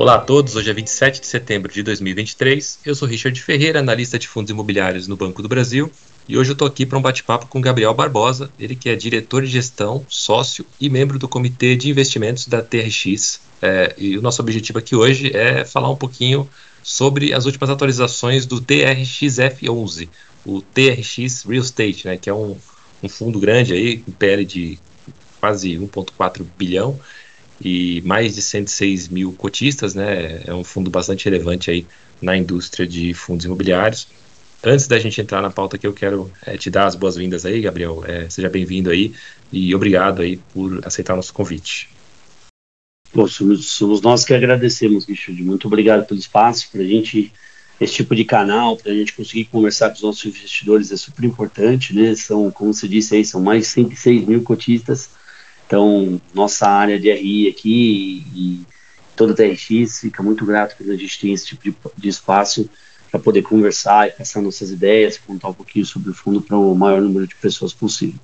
Olá a todos, hoje é 27 de setembro de 2023. Eu sou Richard Ferreira, analista de fundos imobiliários no Banco do Brasil, e hoje eu estou aqui para um bate-papo com Gabriel Barbosa, ele que é diretor de gestão, sócio e membro do Comitê de Investimentos da TRX. É, e o nosso objetivo aqui hoje é falar um pouquinho sobre as últimas atualizações do TRXF11, o TRX Real Estate, né, que é um, um fundo grande aí, com PL de quase 1,4 bilhão, e mais de 106 mil cotistas, né? É um fundo bastante relevante aí na indústria de fundos imobiliários. Antes da gente entrar na pauta que eu quero é, te dar as boas-vindas aí, Gabriel. É, seja bem-vindo aí e obrigado aí por aceitar o nosso convite. Bom, somos nós que agradecemos, Richard. Muito obrigado pelo espaço para a gente esse tipo de canal para a gente conseguir conversar com os nossos investidores é super importante, né? São, como você disse aí, são mais de 106 mil cotistas então, nossa área de RI aqui e, toda a TRX fica muito grato quando a gente tem esse tipo de, de espaço para poder conversar e passar nossas ideias, contar um pouquinho sobre o fundo para o maior número de pessoas possível.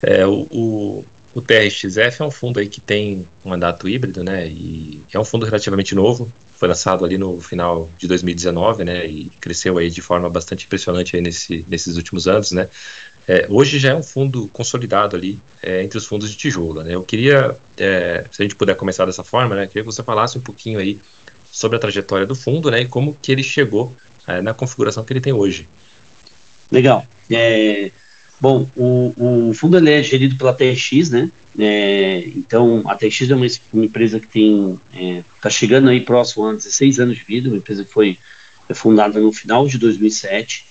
É, o, o, o TRXF é um fundo aí que tem um mandato híbrido, né? E é um fundo relativamente novo. Foi lançado ali no final de 2019, né? E cresceu aí de forma bastante impressionante aí nesse, nesses últimos anos, né? É, hoje já é um fundo consolidado ali é, entre os fundos de tijolo. Né? Eu queria, é, se a gente puder começar dessa forma, né, queria que você falasse um pouquinho aí sobre a trajetória do fundo né, e como que ele chegou é, na configuração que ele tem hoje. Legal. É, bom, o, o fundo ele é gerido pela TX, né? É, então, a TX é uma, uma empresa que tem está chegando aí próximo a 16 anos de vida, uma empresa que foi fundada no final de 2007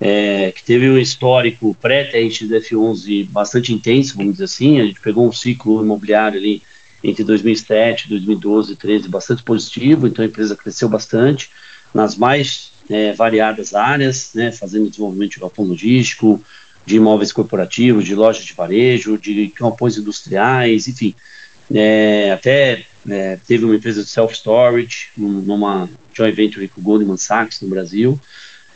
é, que teve um histórico pré-TRXF11 bastante intenso, vamos dizer assim. A gente pegou um ciclo imobiliário ali entre 2007, 2012 e 2013 bastante positivo, então a empresa cresceu bastante nas mais é, variadas áreas, né, fazendo desenvolvimento de galpão logístico, de imóveis corporativos, de lojas de varejo, de campos industriais, enfim. É, até é, teve uma empresa de self-storage, numa joint venture com o Goldman Sachs no Brasil.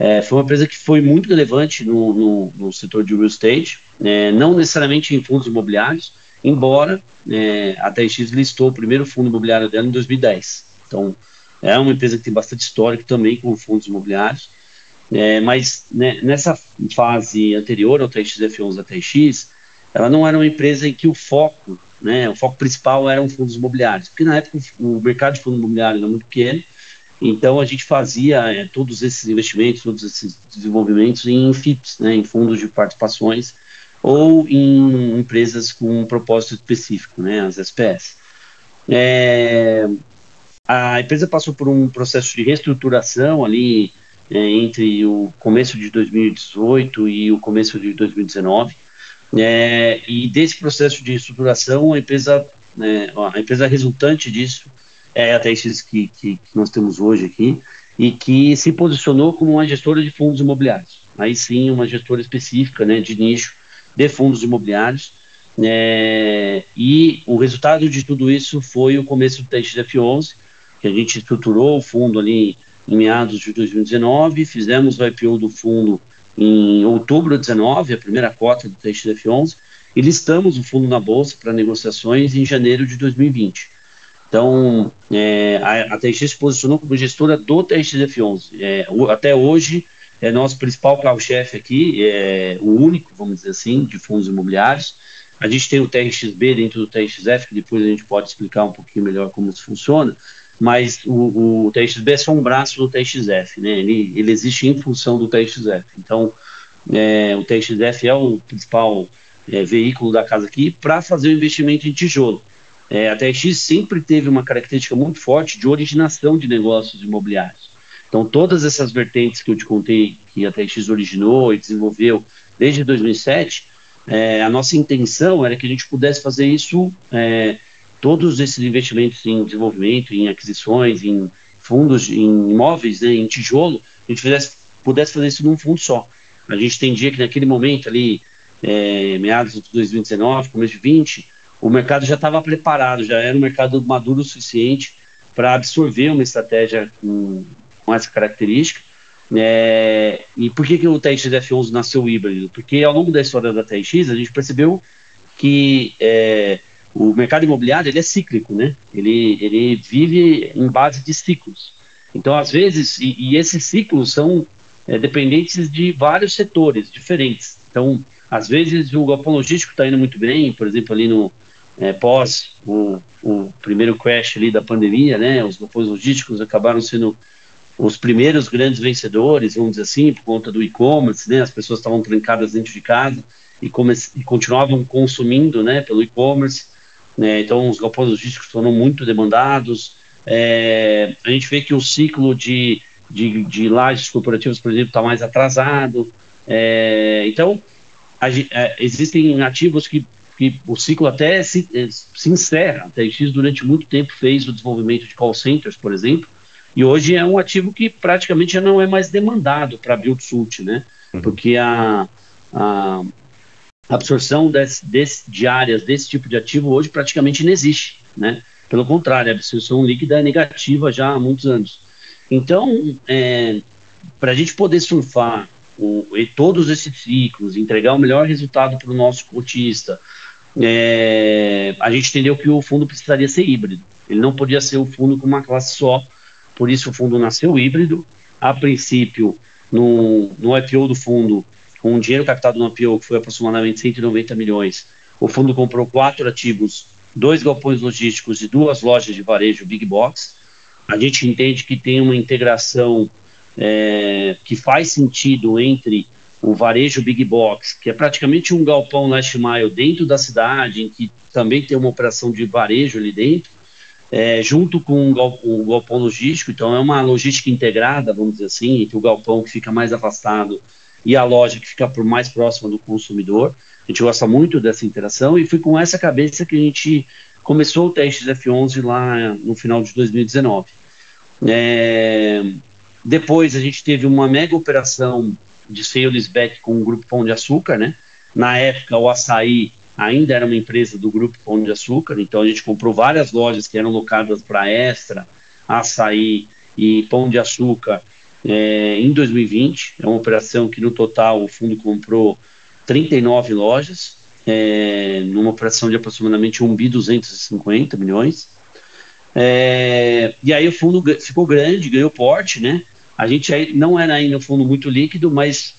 É, foi uma empresa que foi muito relevante no, no, no setor de real estate, é, não necessariamente em fundos imobiliários, embora é, a TX listou o primeiro fundo imobiliário dela em 2010. Então, é uma empresa que tem bastante histórico também com fundos imobiliários, é, mas né, nessa fase anterior ao TXF11 da TX, ela não era uma empresa em que o foco, né, o foco principal eram fundos imobiliários, porque na época o mercado de fundo imobiliário era muito pequeno, então a gente fazia é, todos esses investimentos, todos esses desenvolvimentos em FIPS, né, em fundos de participações ou em empresas com um propósito específico, né, as SPS. É, a empresa passou por um processo de reestruturação ali é, entre o começo de 2018 e o começo de 2019. É, e desse processo de reestruturação, a empresa, né, a empresa resultante disso é a TX que, que, que, nós temos hoje aqui, e que se posicionou como uma gestora de fundos imobiliários. Aí sim, uma gestora específica, né, de nicho de fundos imobiliários. É, e o resultado de tudo isso foi o começo do TXF11, que a gente estruturou o fundo ali em meados de 2019, fizemos o IPO do fundo em outubro de 2019, a primeira cota do TXF11, e listamos o fundo na bolsa para negociações em janeiro de 2020. Então, é, a, a TX se posicionou como gestora do TXF11. É, até hoje, é nosso principal carro-chefe aqui, é o único, vamos dizer assim, de fundos imobiliários. A gente tem o TRXB dentro do TXF, que depois a gente pode explicar um pouquinho melhor como isso funciona, mas o, o TXB é só um braço do TXF, né? ele, ele existe em função do TXF. Então, é, o TXF é o principal é, veículo da casa aqui para fazer o investimento em tijolo. É, a TRX sempre teve uma característica muito forte de originação de negócios imobiliários. Então, todas essas vertentes que eu te contei, que a TRX originou e desenvolveu desde 2007, é, a nossa intenção era que a gente pudesse fazer isso, é, todos esses investimentos em desenvolvimento, em aquisições, em fundos, em imóveis, né, em tijolo, a gente fizesse, pudesse fazer isso num fundo só. A gente entendia que naquele momento ali, é, meados de 2019, começo de 20, o mercado já estava preparado, já era um mercado maduro o suficiente para absorver uma estratégia com, com essa característica. É, e por que, que o TX F11 nasceu híbrido? Porque ao longo da história da TX a gente percebeu que é, o mercado imobiliário ele é cíclico, né? Ele, ele vive em base de ciclos. Então, às vezes, e, e esses ciclos são é, dependentes de vários setores diferentes. Então, às vezes, o galpão logístico está indo muito bem, por exemplo, ali no é, pós o, o, primeiro crash ali da pandemia, né? Os galpões logísticos acabaram sendo os primeiros grandes vencedores, vamos dizer assim, por conta do e-commerce, né? As pessoas estavam trancadas dentro de casa e, e continuavam consumindo, né? Pelo e-commerce. Né? Então, os galpões logísticos foram muito demandados. É, a gente vê que o ciclo de, de, de lajes corporativas, por exemplo, está mais atrasado. É, então, a, a, é, existem ativos que, que o ciclo até se, é, se encerra. A TX durante muito tempo fez o desenvolvimento de call centers, por exemplo, e hoje é um ativo que praticamente já não é mais demandado para build suit, né? Uhum. Porque a, a, absorção desse, desse, de áreas desse tipo de ativo hoje praticamente não existe, né? Pelo contrário, a absorção líquida é negativa já há muitos anos. Então, é, para a gente poder surfar o, todos esses ciclos, entregar o melhor resultado para o nosso cotista, é, a gente entendeu que o fundo precisaria ser híbrido. Ele não podia ser o fundo com uma classe só, por isso o fundo nasceu híbrido. A princípio, no, no IPO do fundo, com o dinheiro captado no IPO, que foi aproximadamente 190 milhões, o fundo comprou quatro ativos, dois galpões logísticos e duas lojas de varejo Big Box. A gente entende que tem uma integração é, que faz sentido entre o varejo Big Box, que é praticamente um galpão last mile dentro da cidade, em que também tem uma operação de varejo ali dentro, é, junto com o, galpão, o galpão logístico, então é uma logística integrada, vamos dizer assim, entre o galpão que fica mais afastado e a loja que fica por mais próxima do consumidor. A gente gosta muito dessa interação e foi com essa cabeça que a gente começou o teste F11 lá no final de 2019. É, depois a gente teve uma mega operação de sales back com o Grupo Pão de Açúcar, né? Na época o Açaí ainda era uma empresa do Grupo Pão de Açúcar, então a gente comprou várias lojas que eram locadas para Extra, Açaí e Pão de Açúcar é, em 2020. É uma operação que no total o fundo comprou 39 lojas, é, numa operação de aproximadamente 1 bi 250 milhões. É, e aí o fundo ficou grande, ganhou porte, né? A gente não era ainda um fundo muito líquido, mas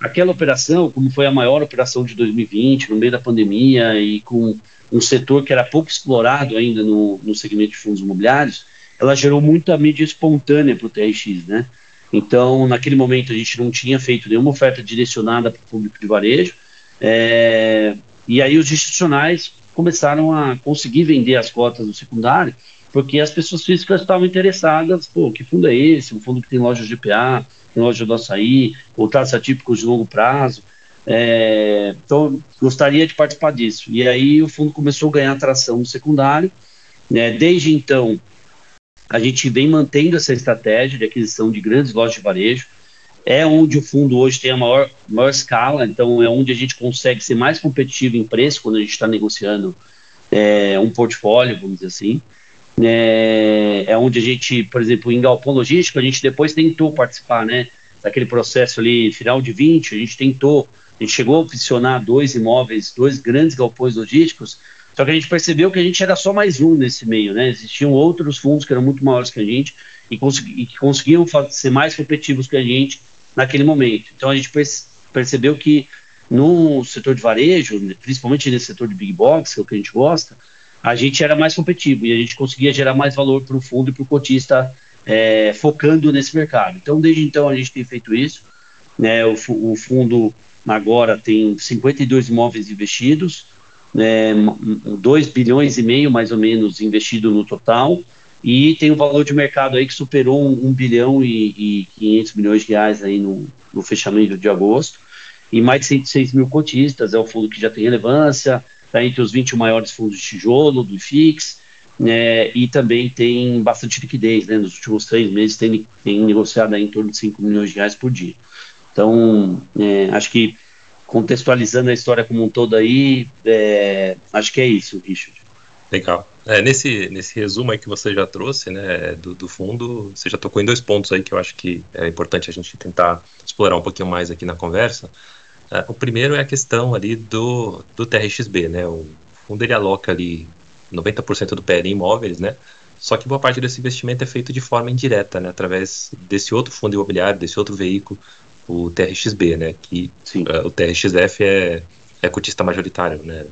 aquela operação, como foi a maior operação de 2020, no meio da pandemia e com um setor que era pouco explorado ainda no, no segmento de fundos imobiliários, ela gerou muita mídia espontânea para o TRX, né? Então, naquele momento, a gente não tinha feito nenhuma oferta direcionada para o público de varejo. É, e aí os institucionais começaram a conseguir vender as cotas do secundário, porque as pessoas físicas estavam interessadas, pô, que fundo é esse? Um fundo que tem lojas de PA, tem loja do açaí, contratos atípicos de longo prazo. É, então, gostaria de participar disso. E aí o fundo começou a ganhar atração no secundário. Né? Desde então, a gente vem mantendo essa estratégia de aquisição de grandes lojas de varejo. É onde o fundo hoje tem a maior, maior escala, então é onde a gente consegue ser mais competitivo em preço quando a gente está negociando é, um portfólio, vamos dizer assim. É, é, onde a gente, por exemplo, em galpão logístico, a gente depois tentou participar, né? Daquele processo ali, final de 20, a gente tentou, a gente chegou a oficinar dois imóveis, dois grandes galpões logísticos, só que a gente percebeu que a gente era só mais um nesse meio, né? Existiam outros fundos que eram muito maiores que a gente e, e que conseguiam ser mais competitivos que a gente naquele momento. Então a gente percebeu que no setor de varejo, principalmente nesse setor de big box, que é o que a gente gosta, a gente era mais competitivo e a gente conseguia gerar mais valor para o fundo e para o cotista é, focando nesse mercado. Então, desde então, a gente tem feito isso. Né, o, o fundo agora tem 52 imóveis investidos, né, 2 bilhões e meio mais ou menos investido no total, e tem um valor de mercado aí que superou 1 um, um bilhão e, e 500 milhões de reais aí no, no fechamento de agosto, e mais de 106 mil cotistas, é o fundo que já tem relevância, está entre os 20 maiores fundos de tijolo, do IFIX, né, e também tem bastante liquidez, né, nos últimos três meses tem, tem negociado em torno de 5 milhões de reais por dia. Então, é, acho que contextualizando a história como um todo aí, é, acho que é isso, Richard. Legal. É, nesse, nesse resumo aí que você já trouxe, né, do, do, fundo, você já tocou em dois pontos aí que eu acho que é importante a gente tentar explorar um pouquinho mais aqui na conversa. É, o primeiro é a questão ali do, do TRXB, né, o fundo ele aloca ali 90% do PL em imóveis, né? Só que boa parte desse investimento é feito de forma indireta, né? Através desse outro fundo imobiliário, desse outro veículo, o TRXB, né? Que uh, o TRXF é, é cotista majoritário, né?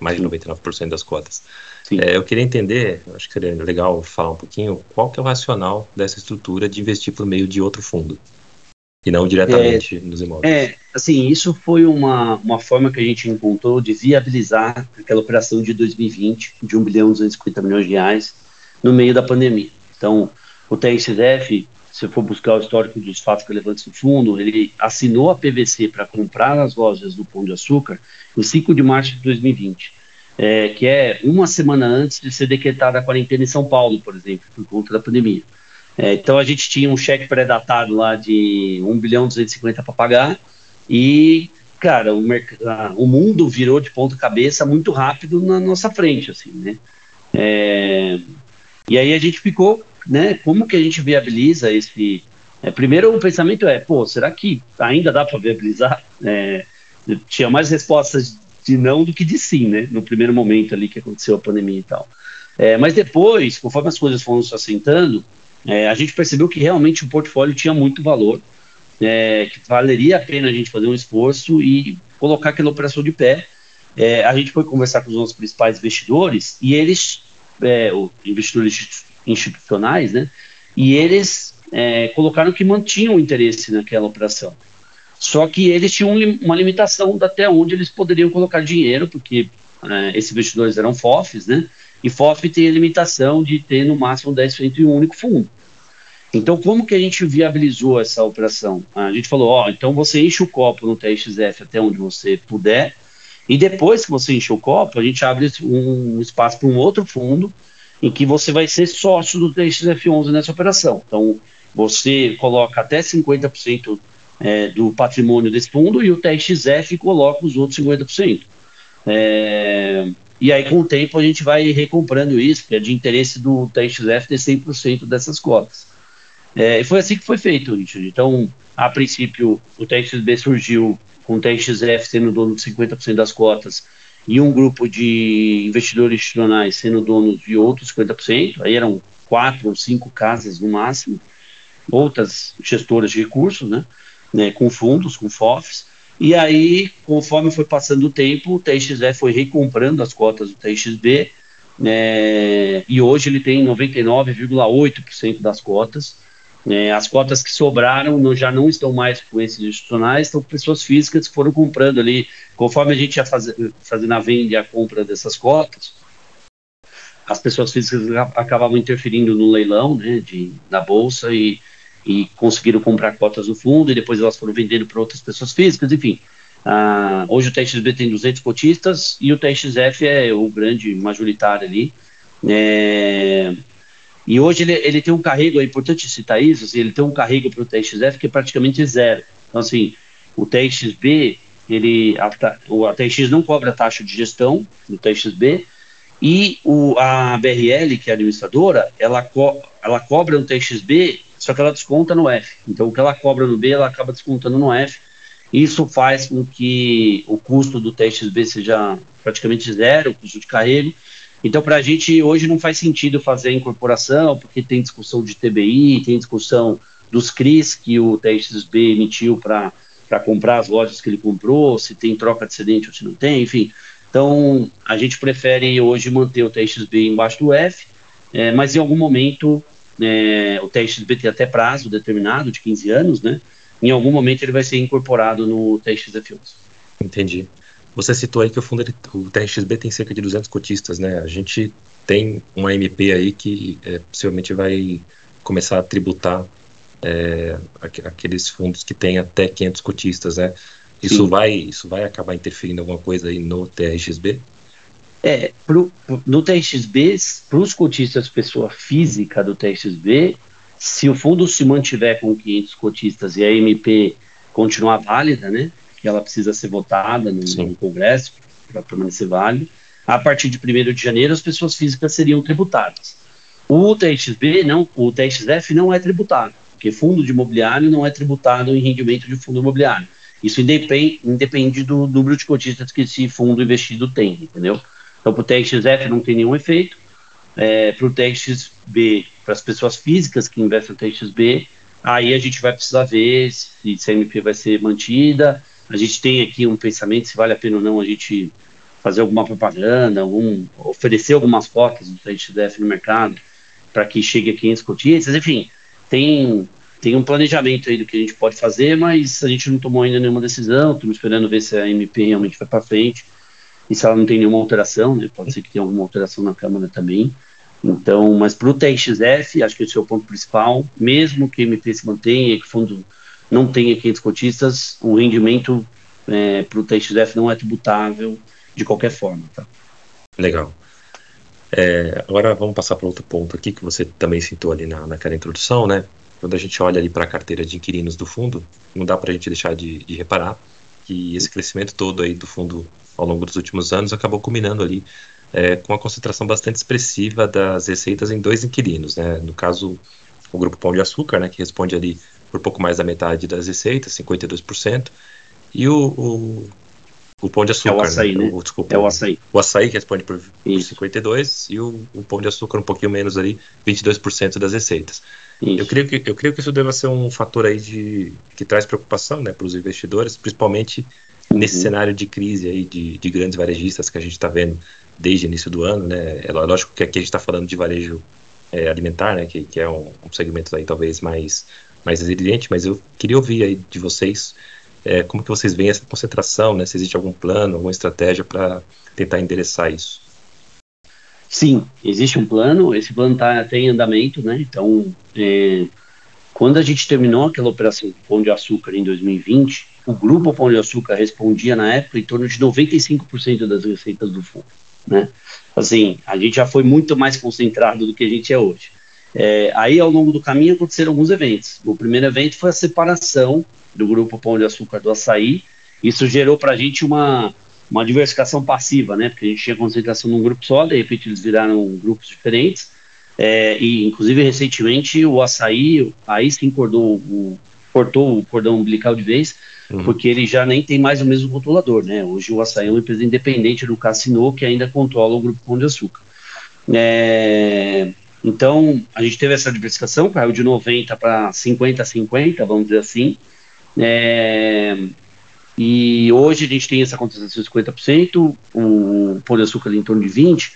Mais de 99% das cotas. É, eu queria entender, acho que seria legal falar um pouquinho, qual que é o racional dessa estrutura de investir por meio de outro fundo e não diretamente é, nos imóveis. É, assim, isso foi uma, uma forma que a gente encontrou de viabilizar aquela operação de 2020 de 1 bilhão e 250 milhões de reais no meio da pandemia. Então, o TXF, se for buscar o histórico dos fatos relevantes do fundo, ele assinou a PVC para comprar as lojas do Pão de Açúcar no 5 de março de 2020. É, que é uma semana antes de ser decretada a quarentena em São Paulo, por exemplo, por conta da pandemia. É, então a gente tinha um cheque pré-datado lá de 1 bilhão 250 para pagar e, cara, o, o, mundo virou de ponta cabeça muito rápido na nossa frente, assim, né? É, e aí a gente ficou, né? Como que a gente viabiliza esse? É, primeiro o pensamento é, pô, será que ainda dá para viabilizar? É, tinha mais respostas de não do que de sim, né? No primeiro momento ali que aconteceu a pandemia e tal. É, mas depois, conforme as coisas foram se assentando, é, a gente percebeu que realmente o portfólio tinha muito valor, é, que valeria a pena a gente fazer um esforço e colocar aquela operação de pé. É, a gente foi conversar com os nossos principais investidores e eles, é, investidores institucionais, né? E eles é, colocaram que mantinham interesse naquela operação. Só que eles tinham uma limitação até onde eles poderiam colocar dinheiro, porque é, esses investidores eram FOFs, né? E FOF tem a limitação de ter no máximo 10% em um único fundo. Então, como que a gente viabilizou essa operação? A gente falou, ó, então você enche o copo no TXF até onde você puder, e depois que você enche o copo, a gente abre um espaço para um outro fundo, em que você vai ser sócio do TXF11 nessa operação. Então, você coloca até 50% é, do patrimônio desse fundo e o TXF coloca os outros 50%. É, e aí, com o tempo, a gente vai recomprando isso, que é de interesse do TXF ter 100% dessas cotas. É, e foi assim que foi feito, Richard. Então, a princípio, o TXB surgiu com o TXF sendo dono de 50% das cotas e um grupo de investidores institucionais sendo donos de outros 50%. Aí eram quatro ou cinco casas no máximo, outras gestoras de recursos, né, né com fundos, com FOFs. E aí, conforme foi passando o tempo, o TXE foi recomprando as cotas do TXB, né, e hoje ele tem 99,8% das cotas. Né, as cotas que sobraram não, já não estão mais com esses institucionais, estão pessoas físicas que foram comprando ali, conforme a gente ia fazer, fazendo a venda e a compra dessas cotas, as pessoas físicas acabavam interferindo no leilão né, de, na bolsa e e conseguiram comprar cotas no fundo e depois elas foram vendendo para outras pessoas físicas, enfim. Ah, hoje o TXB tem 200 cotistas e o TXF é o grande majoritário ali. É, e hoje ele, ele tem um carrego, é importante citar isso, assim, ele tem um carrego para o TXF que é praticamente zero. Então, assim, o TXB, ele, a, a TX não cobra taxa de gestão no TXB, e o, a BRL, que é a administradora, ela, co, ela cobra no TXB só que ela desconta no F. Então, o que ela cobra no B, ela acaba descontando no F. Isso faz com que o custo do TXB seja praticamente zero, o custo de carrego. Então, para a gente, hoje não faz sentido fazer a incorporação, porque tem discussão de TBI, tem discussão dos CRIs que o TXB emitiu para comprar as lojas que ele comprou, se tem troca de excedente ou se não tem, enfim. Então, a gente prefere hoje manter o TXB embaixo do F, é, mas em algum momento é, o TXB tem até prazo determinado de 15 anos, né? Em algum momento ele vai ser incorporado no TXF11. Entendi. Você citou aí que o fundo, o TXB tem cerca de 200 cotistas, né? A gente tem uma MP aí que é, possivelmente vai começar a tributar é, aqueles fundos que têm até 500 cotistas, né? Isso vai, isso vai acabar interferindo alguma coisa aí no TRXB? É, pro, no TXB, para os cotistas pessoa física do TXB, se o fundo se mantiver com 500 cotistas e a MP continuar válida, né, que ela precisa ser votada no, no Congresso para permanecer válida, a partir de 1 de janeiro as pessoas físicas seriam tributadas. O TXB, não, o TXF não é tributado, porque fundo de imobiliário não é tributado em rendimento de fundo imobiliário. Isso independe, independe do número de cotistas que esse fundo investido tem, entendeu? Então, para o TXF não tem nenhum efeito. É, para o TXB, para as pessoas físicas que investem no TXB, aí a gente vai precisar ver se, a MP vai ser mantida. A gente tem aqui um pensamento se vale a pena ou não a gente fazer alguma propaganda, algum, oferecer algumas cotas do TXF no mercado para que chegue a 500 cotistas, enfim, tem, tem um planejamento aí do que a gente pode fazer, mas a gente não tomou ainda nenhuma decisão, estamos esperando ver se a MP realmente vai para frente e se ela não tem nenhuma alteração, né, pode ser que tenha alguma alteração na Câmara também. Então, mas para o TXF, acho que esse é o ponto principal, mesmo que a MP se mantenha, que o fundo não tenha 500 cotistas, o rendimento é, para o TXF não é tributável de qualquer forma. Tá? Legal. É, agora vamos passar para outro ponto aqui que você também citou ali na, naquela introdução, né? Quando a gente olha ali para a carteira de inquilinos do fundo, não dá para a gente deixar de, de, reparar que esse crescimento todo aí do fundo ao longo dos últimos anos acabou culminando ali é, com uma concentração bastante expressiva das receitas em dois inquilinos, né? No caso, o grupo Pão de Açúcar, né, que responde ali por pouco mais da metade das receitas, 52%, e o, o o pão de açúcar. É o açaí, né? né? O, desculpa, é o açaí. O açaí que responde por, por 52 e o, o, pão de açúcar um pouquinho menos ali, 22% das receitas. Isso. Eu creio, que, eu creio que isso deva ser um fator aí de, que traz preocupação né, para os investidores, principalmente uhum. nesse cenário de crise aí de, de grandes varejistas que a gente está vendo desde o início do ano. Né? É lógico que aqui a gente está falando de varejo é, alimentar, né, que, que é um, um segmento aí talvez mais, mais resiliente, mas eu queria ouvir aí de vocês é, como que vocês veem essa concentração, né? Se existe algum plano, alguma estratégia para tentar endereçar isso? Sim, existe um plano, esse plano está tá em andamento, né? Então, é, quando a gente terminou aquela operação do Pão de Açúcar em 2020, o grupo Pão de Açúcar respondia na época em torno de 95% das receitas do fundo, né? Assim, a gente já foi muito mais concentrado do que a gente é hoje. É, aí, ao longo do caminho, aconteceram alguns eventos. O primeiro evento foi a separação do grupo Pão de Açúcar do Açaí. Isso gerou para a gente uma, uma diversificação passiva, né? Porque a gente tinha concentração num grupo só, de repente eles viraram grupos diferentes. É, e, inclusive, recentemente, o Açaí, aí sim cortou o, cortou o cordão umbilical de vez, uhum. porque ele já nem tem mais o mesmo controlador, né? Hoje o Açaí é uma empresa independente do Cassino, que ainda controla o grupo Pão de Açúcar. É, então, a gente teve essa diversificação, caiu de 90 para 50 a 50, vamos dizer assim. É, e hoje a gente tem essa concentração de 50%, o Pão de Açúcar em torno de 20%.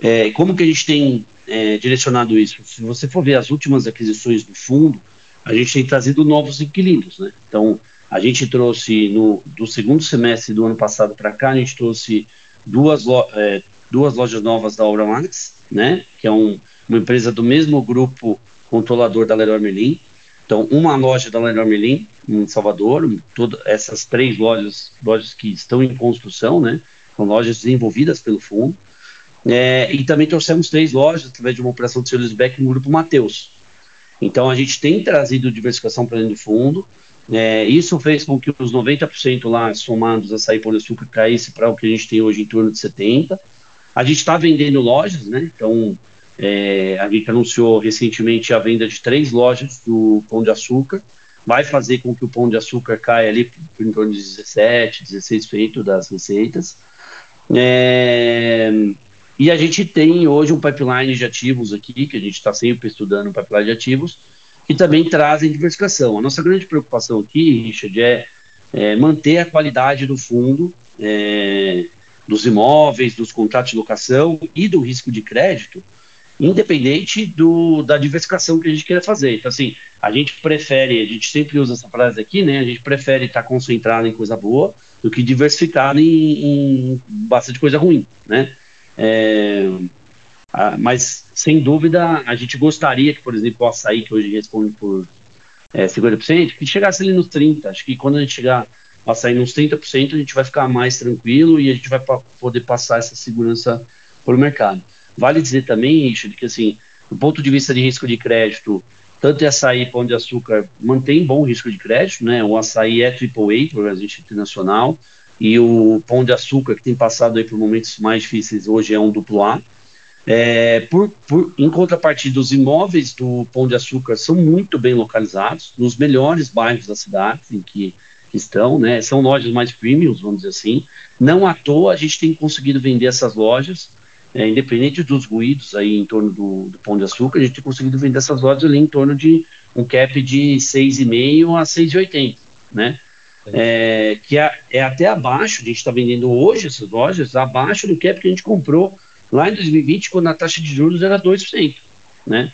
É, como que a gente tem é, direcionado isso? Se você for ver as últimas aquisições do fundo, a gente tem trazido novos inquilinos, né? Então, a gente trouxe no, do segundo semestre do ano passado para cá, a gente trouxe duas, lo, é, duas lojas novas da Obra Max, né? Que é um, uma empresa do mesmo grupo controlador da Leroy Merlin. Então, uma loja da Leroy Merlin em Salvador, todas essas três lojas, lojas que estão em construção, né? São lojas desenvolvidas pelo fundo. É, e também trouxemos três lojas através de uma operação de Beck no grupo Mateus. Então a gente tem trazido diversificação para dentro do fundo. É, isso fez com que os 90% lá somados a sair por açúcar caísse para o que a gente tem hoje em torno de 70%. A gente está vendendo lojas, né? Então é, a gente anunciou recentemente a venda de três lojas do Pão de Açúcar vai fazer com que o pão de açúcar caia ali por em torno de 17, 16% das receitas. É, e a gente tem hoje um pipeline de ativos aqui, que a gente está sempre estudando um pipeline de ativos, que também trazem diversificação. A nossa grande preocupação aqui, Richard, é, é manter a qualidade do fundo, é, dos imóveis, dos contratos de locação e do risco de crédito, independente do, da diversificação que a gente queira fazer. Então, assim, a gente prefere, a gente sempre usa essa frase aqui, né? A gente prefere estar concentrado em coisa boa do que diversificado em, em bastante coisa ruim, né? É, mas, sem dúvida, a gente gostaria que, por exemplo, o açaí, que hoje responde por é, 50%, que chegasse ali nos 30%. Acho que quando a gente chegar a sair nos 30%, a gente vai ficar mais tranquilo e a gente vai poder passar essa segurança para o mercado. Vale dizer também, Richard, que assim, do ponto de vista de risco de crédito, tanto açaí Pão de Açúcar mantém bom risco de crédito, né? O açaí é AAA, por agente internacional, e o Pão de Açúcar, que tem passado aí por momentos mais difíceis, hoje é um duplo A. É, por, por, em contrapartida, os imóveis do Pão de Açúcar são muito bem localizados, nos melhores bairros da cidade, em que estão, né? São lojas mais premium, vamos dizer assim. Não à toa a gente tem conseguido vender essas lojas, é, independente dos ruídos aí em torno do, do, Pão de Açúcar, a gente tem conseguido vender essas lojas ali em torno de um cap de 6,5 a 6,80, né? É, que é, é, até abaixo, a gente está vendendo hoje essas lojas, abaixo do cap que a gente comprou lá em 2020, quando a taxa de juros era 2%, né?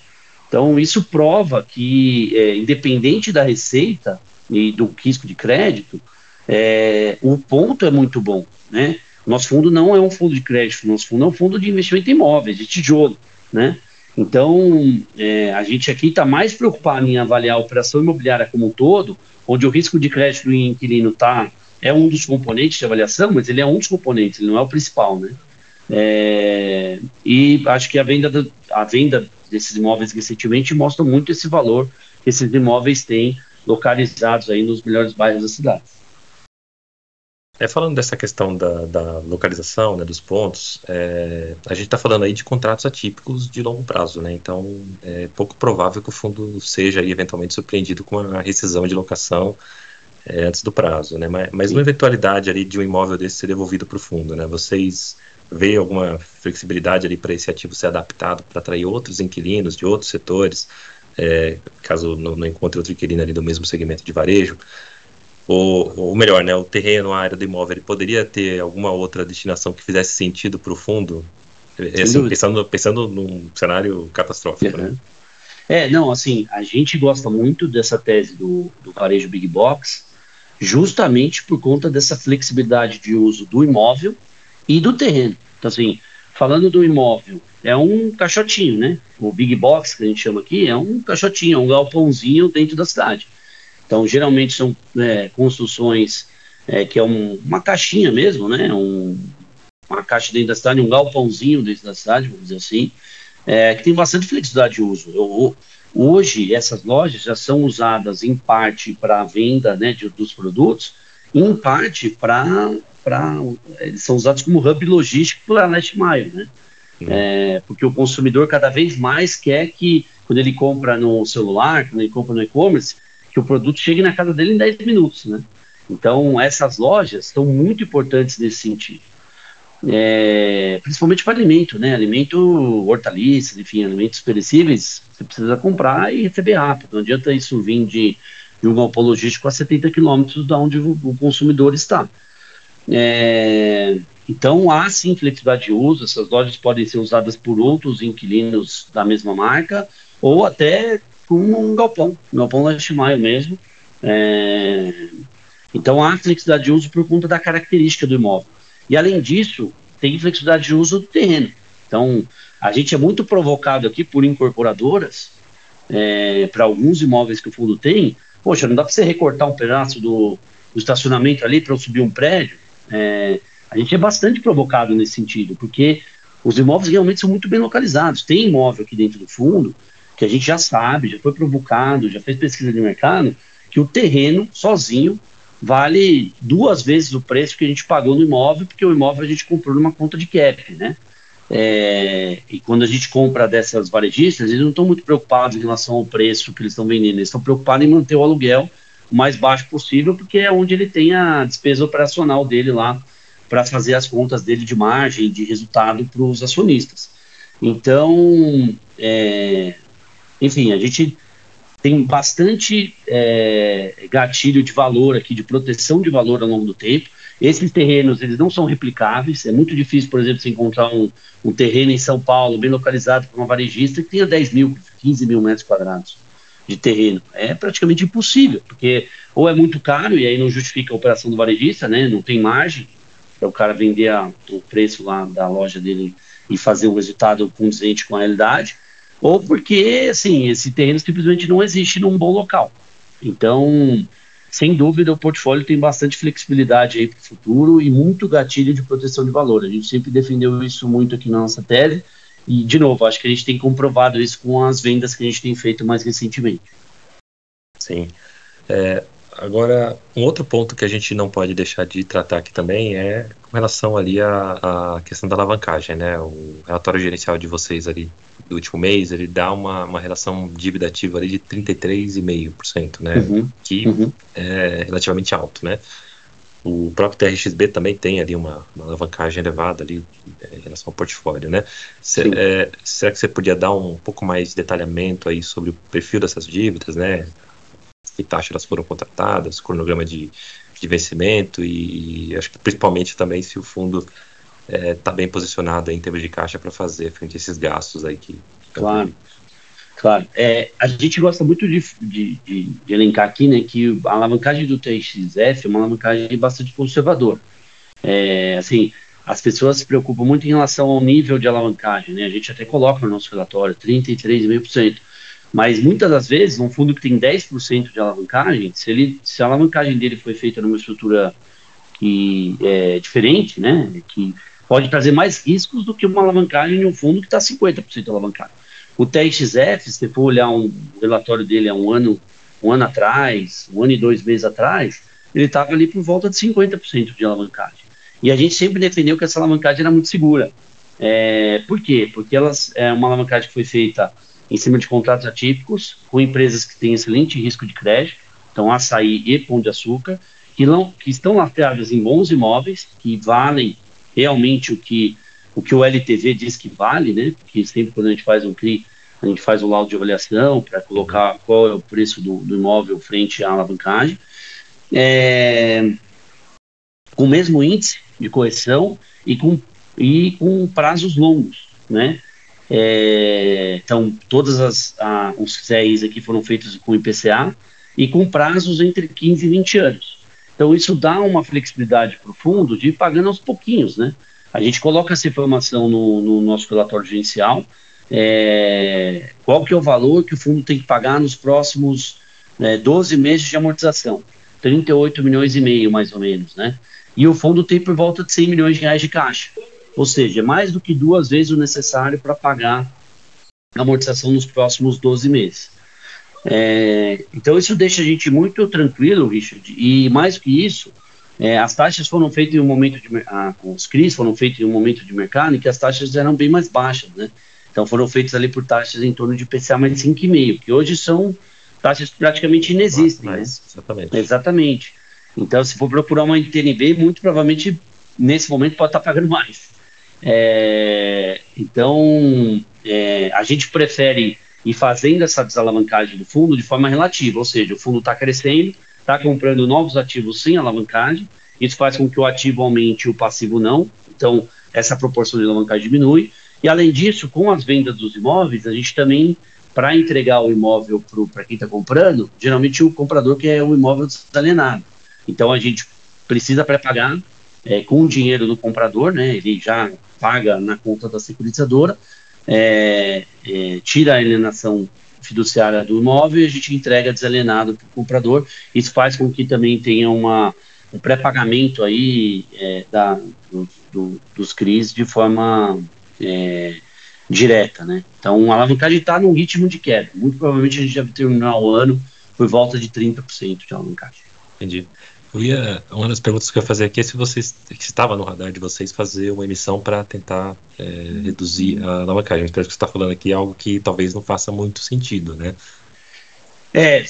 Então, isso prova que, é, independente da receita e do risco de crédito, é, o ponto é muito bom, né? Nosso fundo não é um fundo de crédito, nosso fundo é um fundo de investimento em imóveis, de tijolo, né? Então, é, a gente aqui está mais preocupado em avaliar a operação imobiliária como um todo, onde o risco de crédito do inquilino tá, é um dos componentes de avaliação, mas ele é um dos componentes, ele não é o principal, né? É, e acho que a venda, do, a venda desses imóveis recentemente mostra muito esse valor que esses imóveis têm localizados aí nos melhores bairros da cidade. É, falando dessa questão da, da localização, né, dos pontos, é, a gente está falando aí de contratos atípicos de longo prazo, né, então é pouco provável que o fundo seja aí, eventualmente surpreendido com uma rescisão de locação é, antes do prazo, né, mas, mas uma eventualidade ali de um imóvel desse ser devolvido para o fundo, né, vocês veem alguma flexibilidade ali para esse ativo ser adaptado para atrair outros inquilinos de outros setores, é, caso não, não encontre outro inquilino ali do mesmo segmento de varejo, ou, ou melhor, né, o terreno, a área do imóvel, ele poderia ter alguma outra destinação que fizesse sentido para o fundo? É, assim, pensando, pensando num cenário catastrófico, né? É, não, assim, a gente gosta muito dessa tese do, do varejo Big Box, justamente por conta dessa flexibilidade de uso do imóvel e do terreno. Então, assim, falando do imóvel, é um caixotinho, né? O Big Box, que a gente chama aqui, é um caixotinho, é um galpãozinho dentro da cidade. Então, geralmente são é, construções é, que é um, uma caixinha mesmo, né? Um, uma caixa dentro da cidade, um galpãozinho dentro da cidade, vamos dizer assim, é, que tem bastante flexibilidade de uso. Eu, hoje, essas lojas já são usadas em parte para a venda né, de, dos produtos, em parte para. Eles são usados como hub logístico para Last Mile, né? É, porque o consumidor cada vez mais quer que, quando ele compra no celular, quando ele compra no e-commerce, que o produto chegue na casa dele em 10 minutos, né? Então, essas lojas são muito importantes nesse sentido. É, principalmente para alimento, né? Alimento, hortaliças, enfim, alimentos perecíveis, você precisa comprar e receber rápido. Não adianta isso vir de, de um galpão logístico a 70 quilômetros da onde o, o consumidor está. É, então, há sim flexibilidade de uso, essas lojas podem ser usadas por outros inquilinos da mesma marca, ou até com um galpão, um galpão last mile mesmo. É, então há flexibilidade de uso por conta da característica do imóvel. E além disso, tem flexibilidade de uso do terreno. Então, a gente é muito provocado aqui por incorporadoras, é, para alguns imóveis que o fundo tem. Poxa, não dá para você recortar um pedaço do, do estacionamento ali para eu subir um prédio? É, a gente é bastante provocado nesse sentido, porque os imóveis realmente são muito bem localizados. Tem imóvel aqui dentro do fundo que a gente já sabe, já foi provocado, já fez pesquisa de mercado, que o terreno sozinho vale duas vezes o preço que a gente pagou no imóvel, porque o imóvel a gente comprou numa conta de cap, né? É, e quando a gente compra dessas varejistas, eles não estão muito preocupados em relação ao preço que eles estão vendendo, eles estão preocupados em manter o aluguel o mais baixo possível, porque é onde ele tem a despesa operacional dele lá para fazer as contas dele de margem, de resultado para os acionistas. Então, é, enfim, a gente tem bastante é, gatilho de valor aqui, de proteção de valor ao longo do tempo. Esses terrenos, eles não são replicáveis. É muito difícil, por exemplo, você encontrar um, um terreno em São Paulo, bem localizado, para uma varejista, que tenha 10 mil, 15 mil metros quadrados de terreno. É praticamente impossível, porque ou é muito caro, e aí não justifica a operação do varejista, né? Não tem margem para o cara vender a, o preço lá da loja dele e fazer um resultado condizente com a realidade ou porque, assim, esse terreno simplesmente não existe num bom local. Então, sem dúvida, o portfólio tem bastante flexibilidade aí para o futuro e muito gatilho de proteção de valor. A gente sempre defendeu isso muito aqui na nossa tese e, de novo, acho que a gente tem comprovado isso com as vendas que a gente tem feito mais recentemente. Sim. É, Agora, um outro ponto que a gente não pode deixar de tratar aqui também é com relação ali à, à questão da alavancagem, né? O relatório gerencial de vocês ali do último mês, ele dá uma, uma relação dívida ativa ali de 33,5%, né? Uhum, que uhum. é relativamente alto, né? O próprio TRXB também tem ali uma, uma alavancagem elevada ali é, em relação ao portfólio, né? Cê, é, será que você podia dar um pouco mais de detalhamento aí sobre o perfil dessas dívidas, né? Que taxa elas foram contratadas, cronograma de, de vencimento e, acho que principalmente também se o fundo está é, tá bem posicionado em termos de caixa para fazer frente a esses gastos aí que. Claro. Claro, é, a gente gosta muito de, de, de, de, elencar aqui né, que a alavancagem do TXF é uma alavancagem bastante conservadora. É, assim, as pessoas se preocupam muito em relação ao nível de alavancagem, né? A gente até coloca no nosso relatório 33,5%. Mas muitas das vezes, um fundo que tem 10% de alavancagem, se, ele, se a alavancagem dele foi feita numa estrutura que é diferente, né? Que pode trazer mais riscos do que uma alavancagem de um fundo que está 50% alavancado. O TXF, se for olhar um relatório dele há um ano, um ano atrás, um ano e dois meses atrás, ele estava ali por volta de 50% de alavancagem. E a gente sempre defendeu que essa alavancagem era muito segura. É, por quê? Porque elas, é uma alavancagem que foi feita em cima de contratos atípicos, com empresas que têm excelente risco de crédito, então açaí e pão de açúcar, que, não, que estão lastreadas em bons imóveis, que valem realmente o que o que o LTV diz que vale, né? Porque sempre quando a gente faz um CRI, a gente faz um laudo de avaliação para colocar qual é o preço do, do, imóvel frente à alavancagem. É, com o mesmo índice de correção e com, e com prazos longos, né? É, então, todas as os CRIs aqui foram feitos com IPCA e com prazos entre 15 e 20 anos. Então, isso dá uma flexibilidade para o fundo de ir pagando aos pouquinhos, né? A gente coloca essa informação no, no nosso relatório gerencial, é, qual que é o valor que o fundo tem que pagar nos próximos né, 12 meses de amortização. 38 milhões e meio, mais ou menos, né? E o fundo tem por volta de 100 milhões de reais de caixa. Ou seja, mais do que duas vezes o necessário para pagar a amortização nos próximos 12 meses. É, então isso deixa a gente muito tranquilo, Richard, e mais do que isso, é, as taxas foram feitas em um momento de ah, os CRIs foram feitos em um momento de mercado em que as taxas eram bem mais baixas, né? Então foram feitas ali por taxas em torno de PCA mais 5,5, que hoje são taxas que praticamente inexistem, né? Exatamente. Exatamente. Então, se for procurar uma NTNB, muito provavelmente nesse momento pode estar pagando mais. É, então, é, a gente prefere ir fazendo essa desalavancagem do fundo de forma relativa, ou seja, o fundo está crescendo, está comprando novos ativos sem alavancagem, isso faz com que o ativo aumente e o passivo não, então essa proporção de alavancagem diminui, e além disso, com as vendas dos imóveis, a gente também, para entregar o imóvel para quem está comprando, geralmente o comprador quer o imóvel desalienado, então a gente precisa pré-pagar é, com o dinheiro do comprador, né, ele já paga na conta da securitizadora, é, é, tira a alienação fiduciária do imóvel e a gente entrega desalienado para o comprador. Isso faz com que também tenha uma, um pré-pagamento aí é, da, do, do, dos CRIs de forma é, direta, né? Então a alavancagem está num ritmo de queda. Muito provavelmente a gente deve terminar o ano por volta de 30% de alavancagem. Entendi. Eu ia, uma das perguntas que eu ia fazer aqui é se vocês se estava no radar de vocês fazer uma emissão para tentar é, reduzir a alavancagem. Espero que você está falando aqui algo que talvez não faça muito sentido, né? É,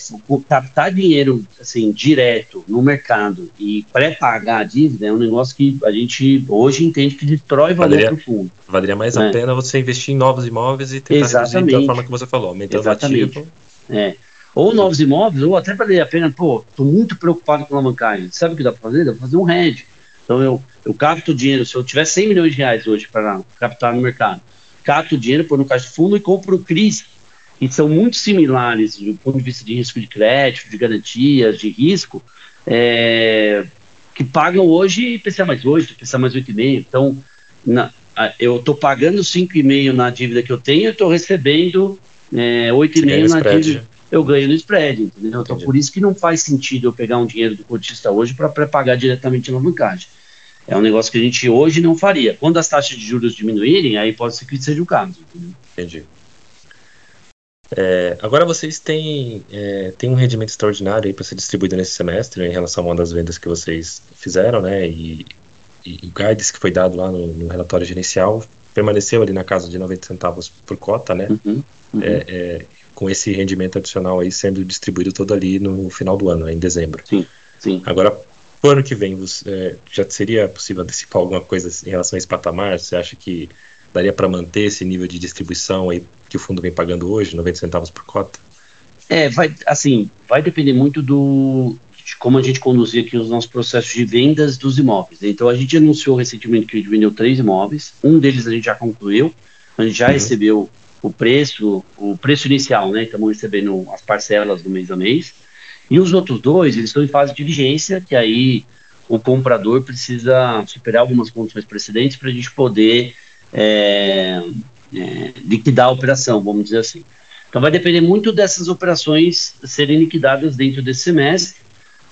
captar dinheiro assim direto no mercado e pré-pagar a dívida é um negócio que a gente hoje entende que destrói valor para o fundo. Valeria mais né? a pena você investir em novos imóveis e tentar Exatamente. reduzir da forma que você falou, aumentando Exatamente. o ativo. É ou novos imóveis, ou até valer a pena, pô, estou muito preocupado com a alavancagem. Sabe o que dá para fazer? Dá para fazer um hedge. Então eu, eu capto dinheiro, se eu tiver 100 milhões de reais hoje para captar no mercado, capto o dinheiro, põe no caixa de fundo e compro CRIs, que são muito similares do ponto de vista de risco de crédito, de garantias, de risco, é, que pagam hoje IPCA mais 8, IPCA mais 8,5. Então, na, eu estou pagando 5,5 na dívida que eu tenho, eu estou recebendo é, 8,5 na dívida eu ganho no spread, entendeu? Então, por isso que não faz sentido eu pegar um dinheiro do cotista hoje para pré-pagar diretamente na bancagem. É um negócio que a gente hoje não faria. Quando as taxas de juros diminuírem, aí pode ser que seja o caso. Entendeu? Entendi. É, agora vocês têm, é, têm um rendimento extraordinário para ser distribuído nesse semestre em relação a uma das vendas que vocês fizeram, né? E, e o guidance que foi dado lá no, no, relatório gerencial permaneceu ali na casa de 90 centavos por cota, né? Uhum, uhum. É, é, com esse rendimento adicional aí sendo distribuído todo ali no final do ano, em dezembro. Sim, sim. Agora, para o ano que vem, você, é, já seria possível antecipar alguma coisa em relação a esse patamar? Você acha que daria para manter esse nível de distribuição aí que o fundo vem pagando hoje, 90 centavos por cota? É, vai, assim, vai depender muito do, de como a gente conduzir aqui os nossos processos de vendas dos imóveis. Então, a gente anunciou recentemente que a gente vendeu três imóveis, um deles a gente já concluiu, a gente já uhum. recebeu o preço, o preço inicial, né? Estamos recebendo as parcelas do mês a mês. E os outros dois, eles estão em fase de diligência, que aí o comprador precisa superar algumas condições precedentes para a gente poder é, é, liquidar a operação, vamos dizer assim. Então vai depender muito dessas operações serem liquidadas dentro desse semestre.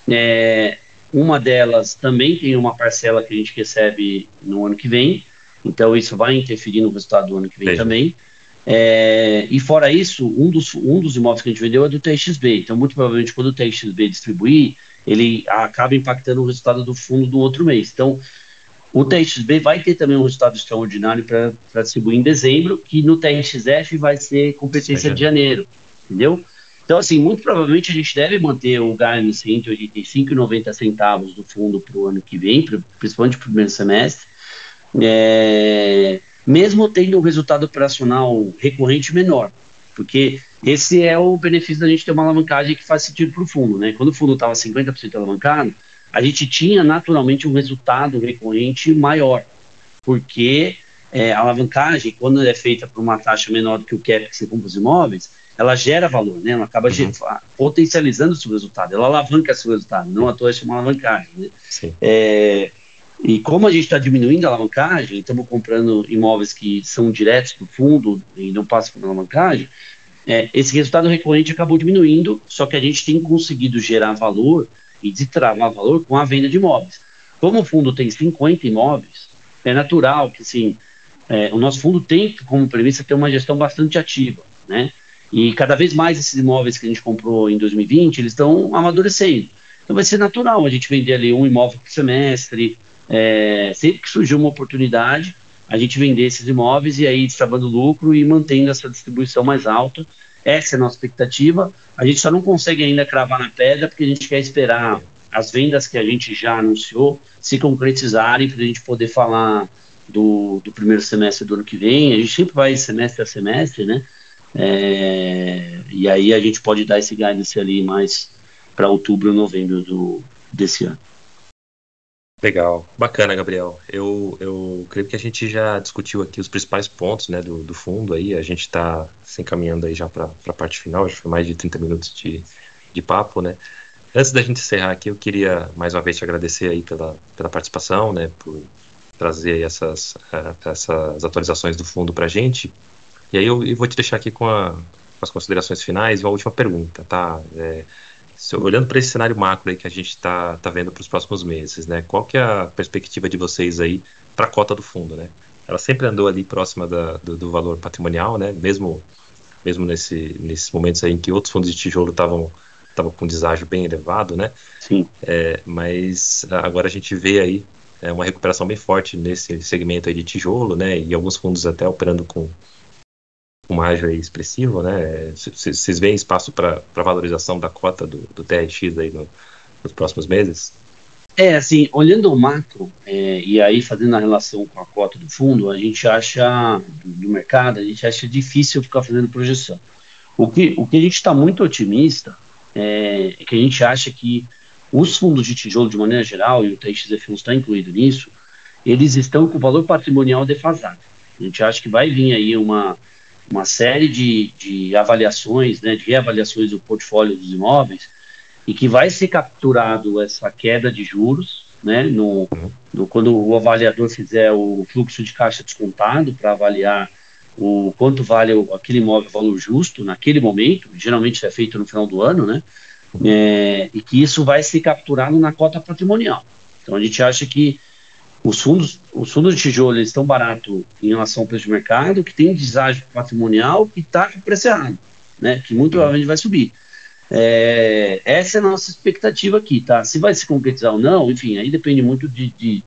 É, uma delas também tem uma parcela que a gente recebe no ano que vem, então isso vai interferir no resultado do ano que vem também. É, e fora isso, um dos, um dos imóveis que a gente vendeu é do TXB. Então, muito provavelmente, quando o TXB distribuir, ele acaba impactando o resultado do fundo do outro mês. Então, o TXB vai ter também um resultado extraordinário para distribuir em dezembro, que no TXF vai ser competência de janeiro, entendeu? Então, assim, muito provavelmente a gente deve manter o guidance entre 85 e 90 centavos do fundo para o ano que vem, principalmente para o primeiro semestre. É, mesmo tendo um resultado operacional recorrente menor, porque esse é o benefício da gente ter uma alavancagem que faz sentido para o fundo, né? Quando o fundo estava 50% alavancado, a gente tinha naturalmente um resultado recorrente maior, porque é, a alavancagem, quando é feita por uma taxa menor do que o cap que se compra os imóveis, ela gera valor, né? Ela acaba uhum. potencializando o seu resultado, ela alavanca seu resultado, não à toa é uma alavancagem, né? Sim. É, e como a gente está diminuindo a alavancagem, estamos comprando imóveis que são diretos do fundo e não passam por alavancagem, é, esse resultado recorrente acabou diminuindo, só que a gente tem conseguido gerar valor e destravar valor com a venda de imóveis. Como o fundo tem 50 imóveis, é natural que sim, é, o nosso fundo tem como premissa ter uma gestão bastante ativa, né? E cada vez mais esses imóveis que a gente comprou em 2020, eles estão amadurecendo. Então vai ser natural a gente vender ali um imóvel por semestre, é, sempre que surgir uma oportunidade, a gente vender esses imóveis e aí destravando lucro e mantendo essa distribuição mais alta. Essa é a nossa expectativa. A gente só não consegue ainda cravar na pedra porque a gente quer esperar as vendas que a gente já anunciou se concretizarem para a gente poder falar do, do, primeiro semestre do ano que vem. A gente sempre vai semestre a semestre, né? É, e aí a gente pode dar esse guidance ali mais para outubro, novembro do, desse ano. Legal, bacana, Gabriel. Eu, eu creio que a gente já discutiu aqui os principais pontos né, do, do fundo aí. A gente está se encaminhando aí já para a parte final, já foi mais de 30 minutos de, de papo, né? Antes da gente encerrar aqui, eu queria mais uma vez te agradecer aí pela, pela participação, né? Por trazer essas, uh, essas atualizações do fundo para a gente. E aí eu, eu, vou te deixar aqui com, a, com, as considerações finais e uma última pergunta, tá? É, olhando para esse cenário macro aí que a gente está tá vendo para os próximos meses, né? Qual que é a perspectiva de vocês aí para a cota do fundo, né? Ela sempre andou ali próxima da, do, do, valor patrimonial, né? Mesmo mesmo nesse, nesses momentos aí em que outros fundos de tijolo estavam estavam com deságio bem elevado, né? Sim. É, mas agora a gente vê aí é, uma recuperação bem forte nesse segmento aí de tijolo, né? E alguns fundos até operando com ágio expressivo, né? Vocês veem espaço para valorização da cota do, do TRX aí no, nos próximos meses? É, assim, olhando o macro, é, e aí fazendo a relação com a cota do fundo, a gente acha, do, do mercado, a gente acha difícil ficar fazendo projeção. O que, o que a gente está muito otimista é, é, que a gente acha que os fundos de tijolo, de maneira geral, e o TXF está incluído nisso, eles estão com o valor patrimonial defasado. A gente acha que vai vir aí uma, uma série de, de avaliações, né, de reavaliações do portfólio dos imóveis, e que vai ser capturado essa queda de juros, né, no, no quando o avaliador fizer o fluxo de caixa descontado para avaliar o quanto vale o, aquele imóvel valor justo naquele momento, geralmente isso é feito no final do ano, né, é, e que isso vai ser capturado na cota patrimonial. Então a gente acha que os fundos, os fundos de tijolo estão baratos em relação ao preço de mercado, que tem deságio patrimonial e está com preço errado. né? Que muito provavelmente vai subir. É, essa é a nossa expectativa aqui, tá? Se vai se concretizar ou não, enfim, aí depende muito de, de,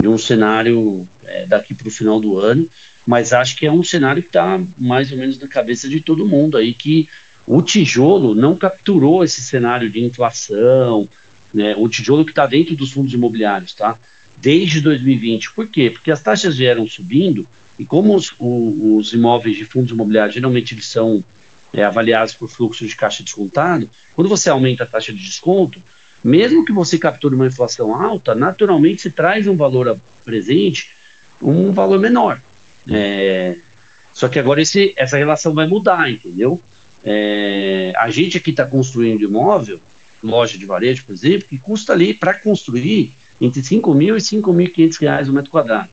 de um cenário é, daqui para o final do ano, mas acho que é um cenário que está mais ou menos na cabeça de todo mundo aí, que o tijolo não capturou esse cenário de inflação, né? O tijolo que está dentro dos fundos imobiliários, tá? Desde 2020. Por quê? Porque as taxas vieram subindo e como os, os imóveis de fundos imobiliários geralmente eles são é, avaliados por fluxo de caixa descontado, quando você aumenta a taxa de desconto, mesmo que você capture uma inflação alta, naturalmente se traz um valor presente, um valor menor. É, só que agora esse, essa relação vai mudar, entendeu? É, a gente aqui está construindo imóvel, loja de varejo, por exemplo, que custa ali para construir entre 5 mil e 5.500 reais o metro quadrado.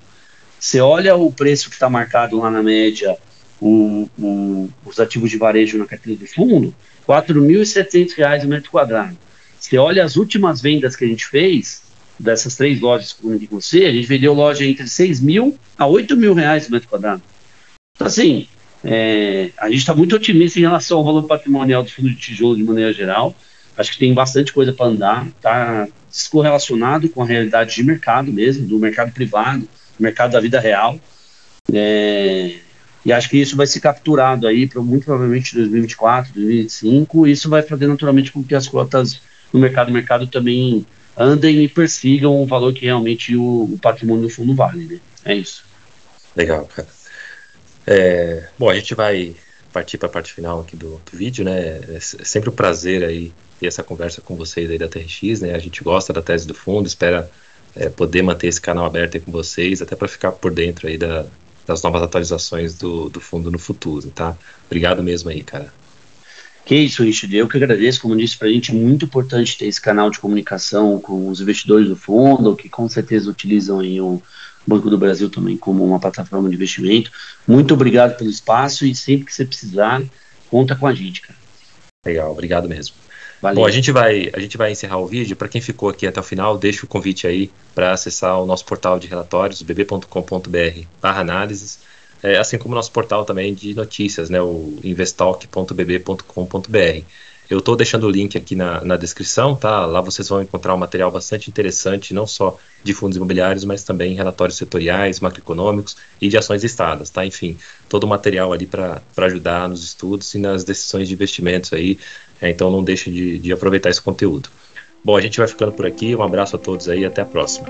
Você olha o preço que está marcado lá na média o, o, os ativos de varejo na carteira do fundo, R$ 4.700 o metro quadrado. Você olha as últimas vendas que a gente fez, dessas três lojas que você, a gente vendeu loja entre 6 mil a 8 mil reais o metro quadrado. Então, assim, é, a gente está muito otimista em relação ao valor patrimonial do fundo de tijolo de maneira geral. Acho que tem bastante coisa para andar, está descorrelacionado com a realidade de mercado mesmo, do mercado privado, do mercado da vida real. É, e acho que isso vai ser capturado aí para muito provavelmente 2024, 2025. E isso vai fazer naturalmente com que as cotas no mercado, mercado também andem e persigam o valor que realmente o, o patrimônio do fundo vale. Né? É isso. Legal, cara. É, bom, a gente vai partir para a parte final aqui do, do, vídeo, né? É sempre um prazer aí ter essa conversa com vocês aí da TRX, né? A gente gosta da tese do fundo, espera é, poder manter esse canal aberto aí com vocês, até para ficar por dentro aí da, das novas atualizações do, do fundo no futuro, tá? Obrigado mesmo aí, cara. Que isso, Richard. Eu que agradeço, como disse para a gente, é muito importante ter esse canal de comunicação com os investidores do fundo, que com certeza utilizam aí o Banco do Brasil também como uma plataforma de investimento. Muito obrigado pelo espaço e sempre que você precisar, conta com a gente, cara. Legal, obrigado mesmo. Valeu. Bom, a gente vai, a gente vai encerrar o vídeo. Para quem ficou aqui até o final, deixa o convite aí para acessar o nosso portal de relatórios, bb.com.br/análises, é, assim como o nosso portal também de notícias, né, o investalk.bb.com.br. Eu estou deixando o link aqui na, na, descrição, tá? Lá vocês vão encontrar um material bastante interessante, não só de fundos imobiliários, mas também relatórios setoriais, macroeconômicos e de ações listadas, tá? Enfim, todo o material ali para ajudar nos estudos e nas decisões de investimentos aí. É, então não deixe de, de aproveitar esse conteúdo. Bom, a gente vai ficando por aqui. Um abraço a todos aí e até a próxima.